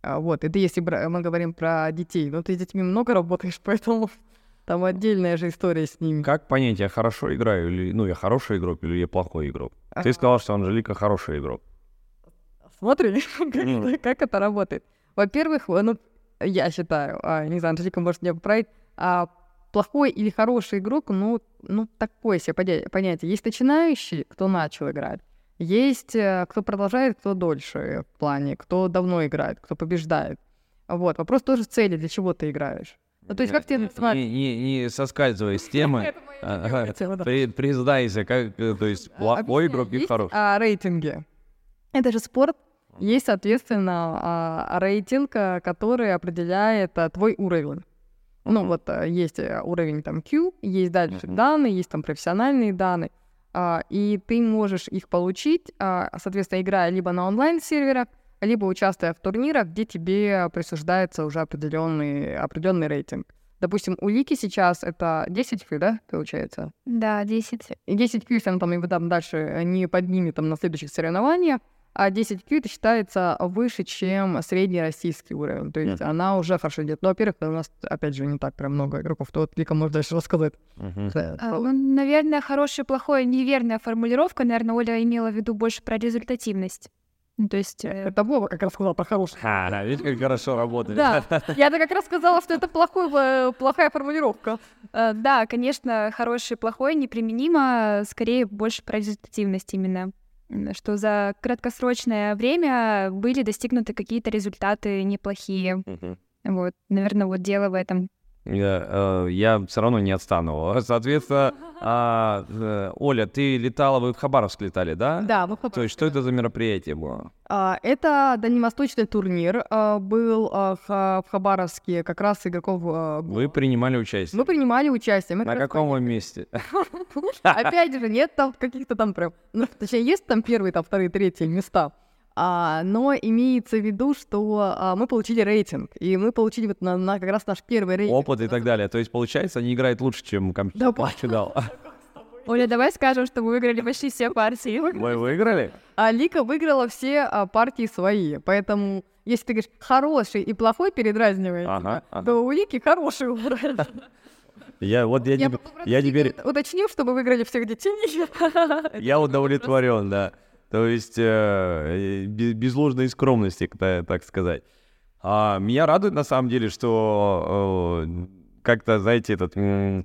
А, вот, это если мы говорим про детей. Но ты с детьми много работаешь, поэтому там отдельная же история с ними. Как понять, я хорошо играю или, ну, я хороший игрок или я плохой игрок? Ты А, сказал, что Анжелика хороший игрок. Смотри, как, это, как это работает. Во-первых, э, ну, я считаю, а, не знаю, Анжелика может меня поправить, а, плохой или хороший игрок, ну, ну такое себе поня- понятие. Есть начинающий, кто начал играть. Есть э, кто продолжает, кто дольше в плане, кто давно играет, кто побеждает. Вот. Вопрос тоже в цели, для чего ты играешь. Ну, то есть как тебе не, не, не соскальзывай с темы. При- признайся, как, э, то есть А, плохой игрок и хороший. а, рейтинги. Это же спорт. Есть, соответственно, а, рейтинг, а, который определяет а, твой уровень. Ну, вот а, есть э, уровень там Q, есть дальше Мгм. данные, есть там профессиональные данные. а, и ты можешь их получить, а, соответственно, играя либо на онлайн-серверах, либо участвуя в турнирах, где тебе присуждается уже определенный, определенный рейтинг. Допустим, у Лики сейчас это 10 Q, да, получается? Да, 10. И 10 Q, если она там, его там дальше не поднимет там, на следующих соревнованиях, а 10 Q это считается выше, чем средний российский уровень. То есть она уже хорошо идет. Но, во-первых, у нас, опять же, не так прям много игроков. То вот Вика может дальше рассказать. Мгм. Да, А, ну, наверное, хорошая, плохое, неверная формулировка. Наверное, Оля имела в виду больше про результативность. Ну, то есть... э, Это Вова как раз сказал про хороший. Ха, да, видишь, как хорошо работает. Да, я-то как раз сказала, что это плохой, э, плохая формулировка. э, да, конечно, хорошее, плохое неприменимо. Скорее, больше про результативность именно. Что за краткосрочное время были достигнуты какие-то результаты неплохие. Мгм. Вот, наверное, вот дело в этом. Я, э, я все равно не отстану. Соответственно, а, э, Оля, ты летала, вы в Хабаровск летали, да? Да, ну То есть что это за мероприятие было? А, Это дальневосточный турнир а, был а, в Хабаровске, как раз игроков. а, Вы принимали участие? Мы принимали участие. Мы На раз каком вы месте? Опять же, нет там каких-то там прям... Ну, точнее, есть там первые, там вторые, третьи места. А, но имеется в виду, что а, мы получили рейтинг. И мы получили вот на, на как раз наш первый рейтинг. Опыт и так далее. То есть, получается, они играют лучше, чем Да, компьютер по- кидал. Оля, давай скажем, что вы выиграли почти все партии. Вы выиграли? А Лика выиграла все а, партии свои. Поэтому, если ты говоришь хороший и плохой передразниваешь, Ага, ага. то у Лики хороший уровень. Я вот я, Я попрошу я теперь ут- уточню, чтобы выиграли всех детей. я удовлетворен, да. То есть э, без, без ложной скромности, та- так сказать. А, меня радует на самом деле, что э, как-то, знаете, этот э,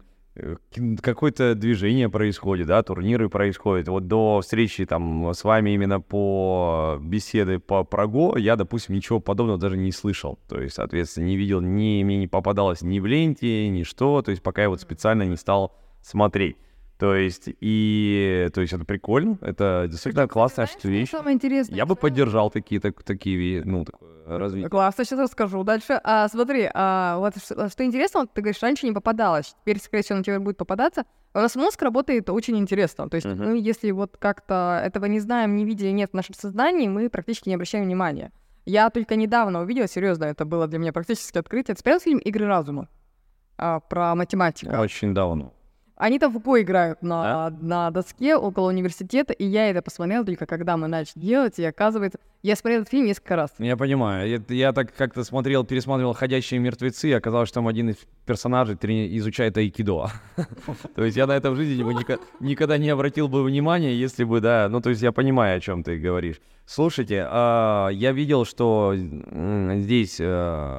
какое-то движение происходит, да, турниры происходят. Вот до встречи там с вами именно по беседы по Праго я, допустим, ничего подобного даже не слышал. То есть, соответственно, не видел, ни, мне не попадалось ни в ленте, ни что. То есть, пока я вот специально не стал смотреть. То есть, и, то есть, это прикольно, это действительно классная вещь. Самое интересное. Я бы поддержал такие, так, такие, ну, такое развитие. Классно, сейчас расскажу дальше. А, смотри, а, вот что, что интересно, вот ты говоришь, раньше не попадалось, теперь, скорее всего, на тебя будет попадаться. У нас мозг работает очень интересно. То есть Мгм. мы, если вот как-то этого не знаем, не видели, нет в нашем сознании, мы практически не обращаем внимания. Я только недавно увидела, серьезно, это было для меня практически открытие. Ты смотрел фильм «Игры разума» А, про математика? Очень давно. Они там в Го играют на, на доске около университета, и я это посмотрела только когда мы начали делать, и оказывается, я смотрела этот фильм несколько раз. Я понимаю. Я, я так как-то смотрел, пересматривал «Ходящие мертвецы», и оказалось, что там один из персонажей трени- изучает айкидо. То есть я на это в жизни никогда не обратил бы внимания, если бы, да, ну, то есть я понимаю, о чем ты говоришь. Слушайте, а, я видел, что здесь, э,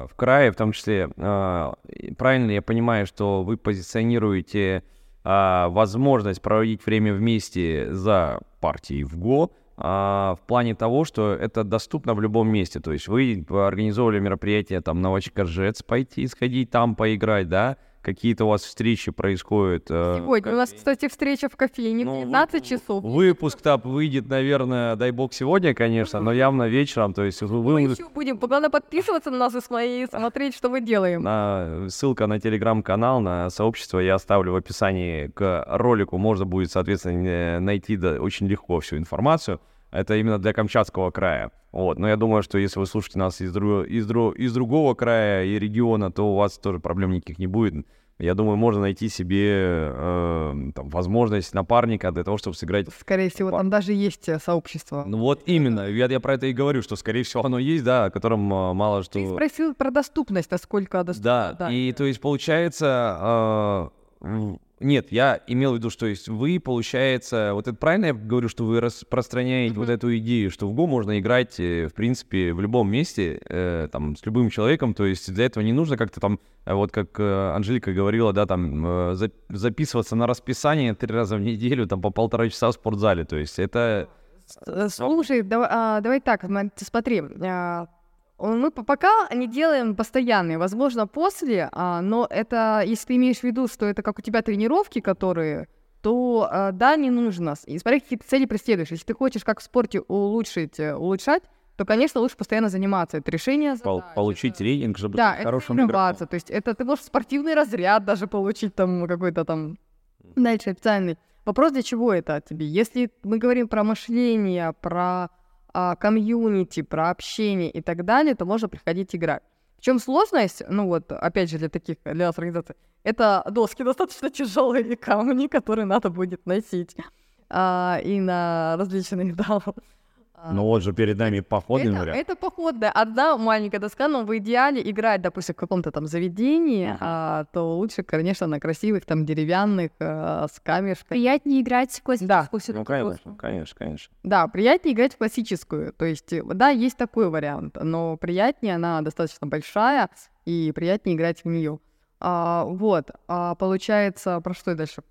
в крае, в том числе, а, правильно я понимаю, что вы позиционируете а, возможность проводить время вместе за партией в ГО, а, в плане того, что это доступно в любом месте. То есть вы организовывали мероприятие там на Вачкаржец пойти, сходить там поиграть, да, какие-то у вас встречи происходят. э, Сегодня у нас, кстати, встреча в кофейне Ну, 19 часов. Выпуск-то выйдет, наверное, дай бог сегодня, конечно, но явно вечером. То есть вы, Мы еще будем. Главное подписываться на нас и смотреть, что мы делаем. на, ссылка на телеграм-канал, на сообщество я оставлю в описании к ролику. Можно будет, соответственно, э, найти да, очень легко всю информацию. Это именно для Камчатского края. Вот. Но я думаю, что если вы слушаете нас из, дру- из, дру- из другого края и региона, то у вас тоже проблем никаких не будет. Я думаю, можно найти себе э, там, возможность напарника для того, чтобы сыграть Скорее всего, там даже есть э, сообщество. Ну вот именно, я, я про это и говорю, что, скорее всего, оно есть, да, о котором а, мало что... Ты спросил про доступность, насколько доступно. Да, и то есть получается... м, нет, я имел в виду, что есть вы, получается, вот это правильно я говорю, что вы распространяете вот Мгм. эту идею, что в Го можно играть, э, в принципе, в любом месте, э, там, с любым человеком, то есть для этого не нужно как-то там, э, вот как э, Анжелика говорила, да, там, э, за- записываться на расписание три раза в неделю, там, по полтора часа в спортзале, то есть это... Слушай, давай, а, давай так, смотри. а, мы по- пока не делаем постоянные, возможно, после, а, но это, если ты имеешь в виду, что это как у тебя тренировки, которые, то а, да, не нужно. И смотри, какие ты цели преследуешь. Если ты хочешь как в спорте улучшить, э, улучшать, то, конечно, лучше постоянно заниматься. Это решение пол- задач, получить это- рейтинг, чтобы Да, быть хорошим игроком. То есть это ты можешь спортивный разряд даже получить там какой-то там дальше официальный. Вопрос, для чего это тебе? Если мы говорим про мышление, про а, комьюнити, про общение и так далее, то можно приходить играть. В чем сложность, ну вот, опять же, для таких, для нас организаций, это доски достаточно тяжелые камни, которые надо будет носить а, и на различных, да, а, Ну вот же перед нами походный это, вариант. это походная. Одна маленькая доска, но в идеале играть, допустим, в каком-то там заведении, а, то лучше, конечно, на красивых там деревянных а, с камешками. Приятнее играть в классическую Да. Ну, конечно, конечно, конечно. Да, приятнее играть в классическую. То есть, э, да, есть такой вариант, но приятнее она достаточно большая, и приятнее играть в нее. вот, а, получается, про что дальше?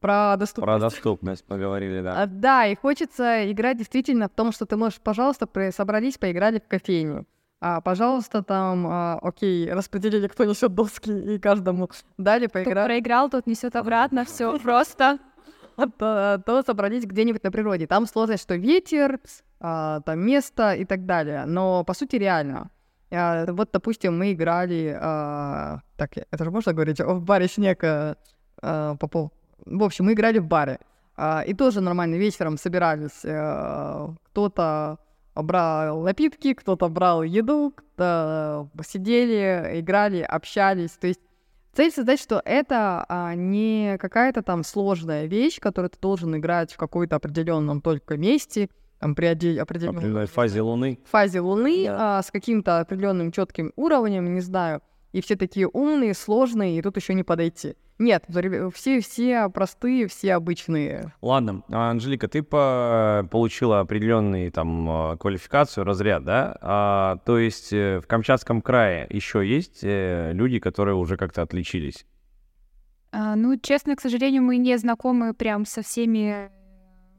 Про доступность. Про доступность поговорили, да. А, Да, и хочется играть действительно в том, что ты можешь, пожалуйста, при- собрались, поиграли в кофейню. А, пожалуйста, там, а, окей, распределили, кто несет доски, и каждому дали Кто поиграть. проиграл, тот несет обратно, все просто. то, то собрались где-нибудь на природе. Там сложность, что ветер, а, там место и так далее. Но по сути реально. А, вот, допустим, мы играли, а, так, это же можно говорить, в баре снег а, а, Попов. В общем, мы играли в баре. А, и тоже нормально вечером собирались. а, кто-то брал напитки, кто-то брал еду, кто сидели, играли, общались. То есть Цель создать, что это а, не какая-то там сложная вещь, которую ты должен играть в какой-то определенном только месте, там, при определенной фазе Луны. фазе Луны Да. а, с каким-то определенным четким уровнем, не знаю. И все такие умные, сложные, и тут еще не подойти. Нет, все, все простые, все обычные. Ладно, а, Анжелика, ты по- получила определенный там а, квалификацию, разряд, да? А, то есть э, в Камчатском крае еще есть э, люди, которые уже как-то отличились? А, ну, честно, к сожалению, мы не знакомы прям со всеми.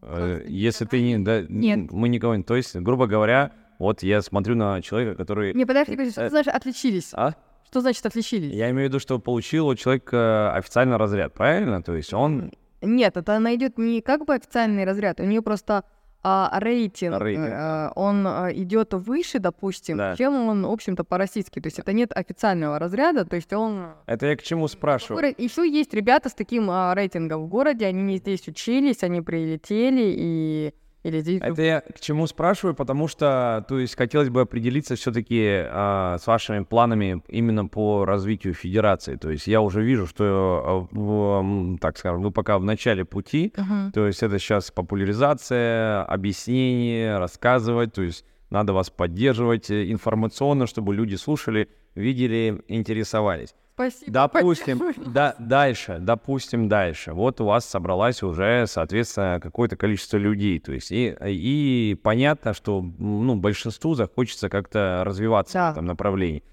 Э, Если ты не... да, Нет. Мы никого не... То есть, грубо говоря, вот я смотрю на человека, который... Не, подожди, подожди, что Э, значит отличились? А? Что значит отличились? Я имею в виду, что получил у человека официальный разряд, правильно? То есть он... Нет, это она идет не как бы официальный разряд, у нее просто а, рейтинг, Рейтинг. э, он идет выше, допустим, Да. чем он, в общем-то, по-российски. То есть это нет официального разряда, то есть он... Это я к чему спрашиваю? Еще есть ребята с таким а, рейтингом в городе, они не здесь учились, они прилетели и... Или здесь... Это я к чему спрашиваю, потому что, то есть, хотелось бы определиться все-таки с вашими планами именно по развитию федерации. То есть, я уже вижу, что, э, м, так скажем, вы пока в начале пути, Мгм. то есть, это сейчас популяризация, объяснение, рассказывать, то есть, надо вас поддерживать э, информационно, чтобы люди слушали, видели, интересовались. Спасибо. Допустим, да, дальше, допустим, дальше. Вот у вас собралось уже, соответственно, какое-то количество людей. То есть, и, и понятно, что ну, большинству захочется как-то развиваться Да. в этом направлении.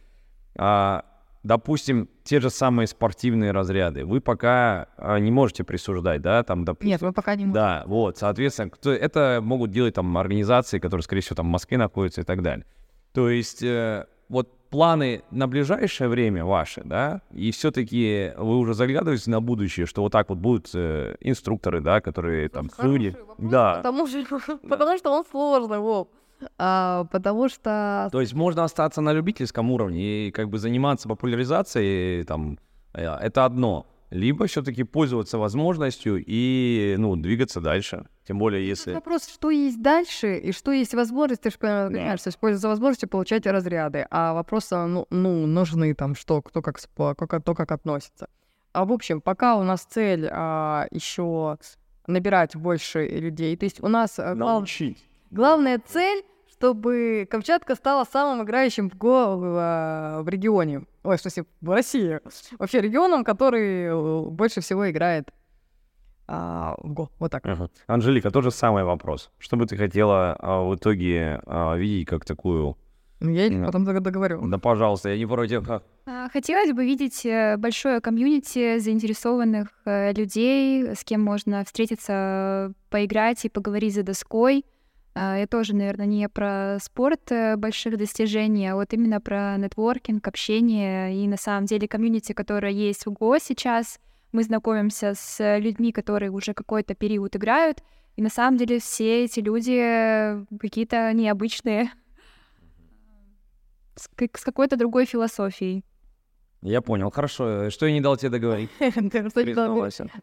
А, допустим, те же самые спортивные разряды. Вы пока а, не можете присуждать, да, там, допустим. Нет, мы пока не можем. Да, вот, соответственно, кто, это могут делать там организации, которые, скорее всего, там в Москве находятся и так далее. То есть, э, вот планы на ближайшее время ваши, да, и все-таки вы уже заглядываете на будущее, что вот так вот будут э, инструкторы, да, которые там судьи. Да. Потому, что, потому что он сложный, Вов. А, потому что... То есть можно остаться на любительском уровне и как бы заниматься популяризацией, там, э, это одно. Либо все-таки пользоваться возможностью и, ну, двигаться дальше. Тем более, если... Вопрос, что есть дальше и что есть возможность, ты же понимаешь, что пользоваться возможностью получать разряды. А вопрос, а, ну, ну нужны там что, кто как, кто как относится. А в общем, пока у нас цель а, еще набирать больше людей, то есть у нас... А, Научить. Главная цель чтобы Камчатка стала самым играющим в Го в, в регионе. Ой, что смысле, в России. Вообще регионом, который э, больше всего играет а, в Го. Вот так. Ага. Анжелика, тот же самый вопрос. Что бы ты хотела а, в итоге а, видеть как такую... Ну, я да. потом договорю. Да, пожалуйста, я не против. А, хотелось бы видеть э, большое комьюнити заинтересованных э, людей, с кем можно встретиться, поиграть и поговорить за доской. А, я тоже, наверное, не про спорт э, больших достижений, а вот именно про нетворкинг, общение и на самом деле комьюнити, которое есть в ГО сейчас. Мы знакомимся с людьми, которые уже какой-то период играют, и на самом деле все эти люди какие-то необычные, с, с какой-то другой философией. Я понял, хорошо. Что я не дал тебе договорить?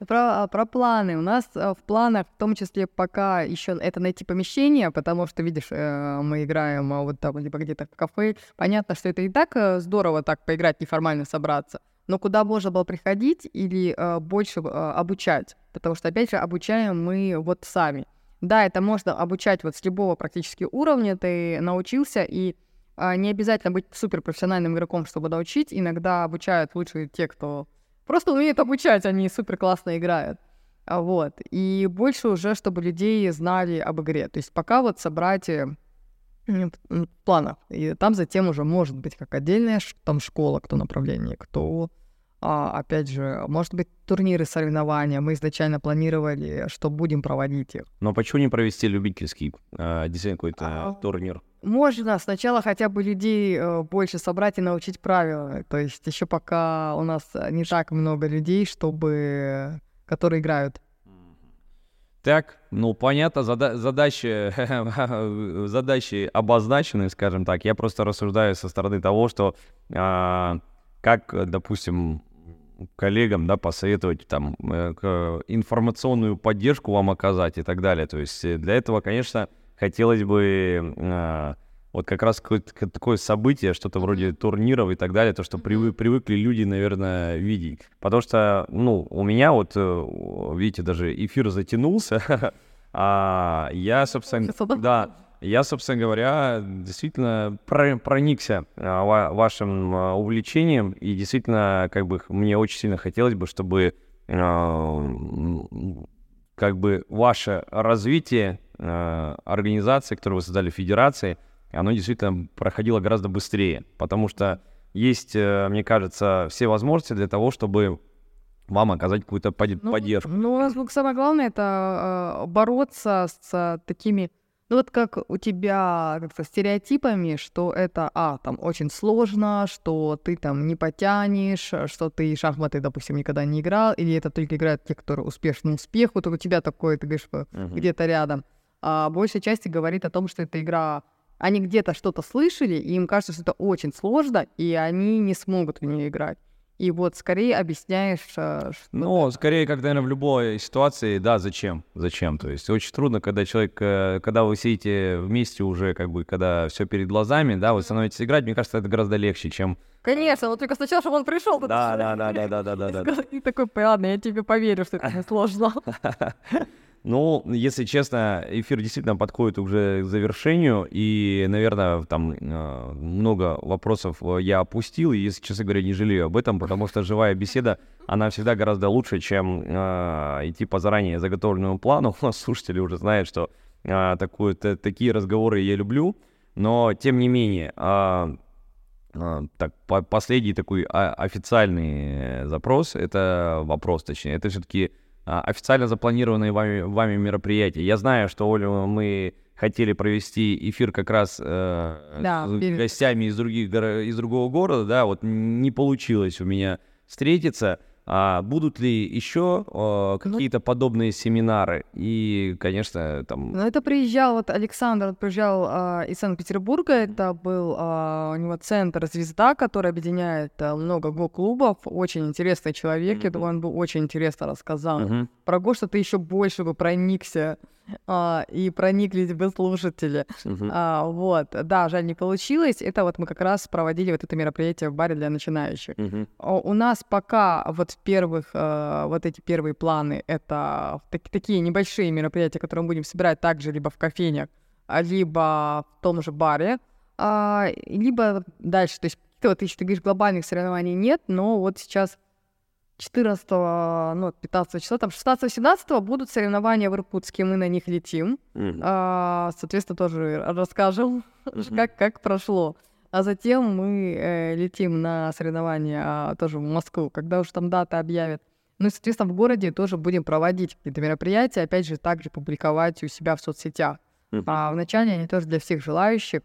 про, а, про планы. У нас а, в планах, в том числе пока еще это найти помещение, потому что, видишь, э, мы играем а, вот там либо где-то в кафе. Понятно, что это и так э, здорово так поиграть, неформально собраться. Но куда можно было приходить или э, больше обучать? Потому что, опять же, обучаем мы вот сами. Да, это можно обучать вот с любого практически уровня. Ты научился и не обязательно быть суперпрофессиональным игроком, чтобы научить. Иногда обучают лучше те, кто просто умеет обучать, они супер классно играют. А, вот. И больше уже, чтобы людей знали об игре. То есть пока вот собрать э, в планах. И там затем уже может быть как отдельная там школа, кто направление, кто а, опять же, может быть, турниры, соревнования. Мы изначально планировали, что будем проводить их. Но почему не провести любительский, э, действительно, какой-то а, турнир? Можно сначала хотя бы людей э, больше собрать и научить правила. То есть еще пока у нас не так много людей, чтобы которые играют. Так, ну понятно, зада- задачи, задачи обозначены, скажем так. Я просто рассуждаю со стороны того, что э, как, допустим, коллегам, да, посоветовать там э, информационную поддержку вам оказать и так далее. То есть э, для этого, конечно, хотелось бы э, вот как раз какое-то такое событие, что-то вроде турниров и так далее, то, что привы, привыкли люди, наверное, видеть. Потому что, ну, у меня вот, видите, даже эфир затянулся, а я, собственно, да, я, собственно говоря, действительно проникся а, вашим а, увлечением, и действительно, как бы, мне очень сильно хотелось бы, чтобы а, как бы ваше развитие организации, которую вы создали, федерации, оно действительно проходило гораздо быстрее, потому что есть, э, мне кажется, все возможности для того, чтобы вам оказать какую-то ну, поддержку. Ну, у нас самое главное это бороться с такими ну вот как у тебя как-то стереотипами, что это, а, там очень сложно, что ты там не потянешь, что ты шахматы, допустим, никогда не играл, или это только играют те, которые успешны успеху, то у тебя такое, ты говоришь, uh-huh. где-то рядом. А большей части говорит о том, что эта игра они где-то что-то слышали, и им кажется, что это очень сложно, и они не смогут в нее играть. И вот скорее объясняешь... Э, что ну, скорее, как, наверное, в любой ситуации, да, зачем? Зачем? То есть очень трудно, когда человек, э, когда вы сидите вместе уже, как бы, когда все перед глазами, да, вы становитесь играть, мне кажется, это гораздо легче, чем... Конечно, вот только сначала, чтобы он пришел. Да, да, да, да, да, да, да, да. И такой, ладно, я тебе поверю, что это сложно. Ну, если честно, эфир действительно подходит уже к завершению, и, наверное, там э, много вопросов э, я опустил, и, если честно говоря, не жалею об этом, потому что живая беседа, она всегда гораздо лучше, чем э, идти по заранее заготовленному плану. У нас слушатели уже знают, что э, такую, т- такие разговоры я люблю, но, тем не менее, э, э, так, по- последний такой официальный запрос, это вопрос, точнее, это все-таки официально запланированные вами, вами мероприятия. Я знаю, что Олю мы хотели провести эфир как раз э, Да, с перед- гостями из, других, из другого города, да, вот не получилось у меня встретиться. А будут ли еще э, какие-то подобные семинары? И, конечно, там... Ну, это приезжал, вот Александр приезжал а, из Санкт-Петербурга, это был а, у него центр «Звезда», который объединяет а, много го-клубов, очень интересный человек, я Мгм. думаю, он бы очень интересно рассказал. Мгм. Про го, что ты еще больше бы проникся, а, и прониклись бы слушатели. Мгм. А, вот, да, жаль, не получилось. Это вот мы как раз проводили вот это мероприятие в баре для начинающих. О, У нас пока вот первых, э, вот эти первые планы, это так- такие небольшие мероприятия, которые мы будем собирать также либо в кофейнях, а, либо в том же баре, а, либо дальше. То есть вот, если ты говоришь, глобальных соревнований нет, но вот сейчас 14, ну, 15 числа, там 16-17 будут соревнования в Иркутске, мы на них летим. Мгм. А, соответственно, тоже расскажем, Мгм. как, как прошло. А затем мы э, летим на соревнования а, тоже в Москву, когда уж там даты объявят. Ну и, соответственно, в городе тоже будем проводить какие-то мероприятия, опять же, также публиковать у себя в соцсетях. Мгм. А вначале они тоже для всех желающих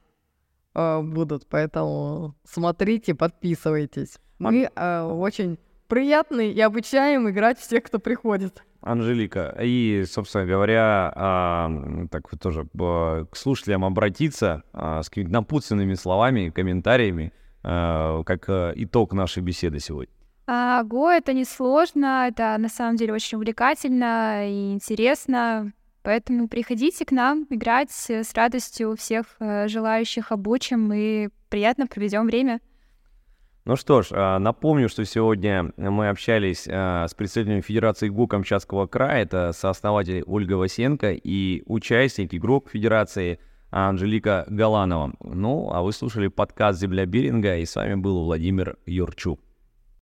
э, будут, поэтому смотрите, подписывайтесь. Мы э, очень приятны и обучаем играть всех, кто приходит. Анжелика, и, собственно говоря, а, так вот тоже б- к слушателям обратиться а, с какими-то напутственными словами, комментариями, а, как а, итог нашей беседы сегодня. А, Го — это несложно, это на самом деле очень увлекательно и интересно. Поэтому приходите к нам играть с радостью всех желающих обучим и приятно проведем время. Ну что ж, а, напомню, что сегодня мы общались а, с представителем Федерации ГУ Камчатского края, это сооснователь Ольга Васенко и участник, игрок Федерации Анжелика Галанова. Ну, а вы слушали подкаст «Земля Беринга», и с вами был Владимир Юрчук.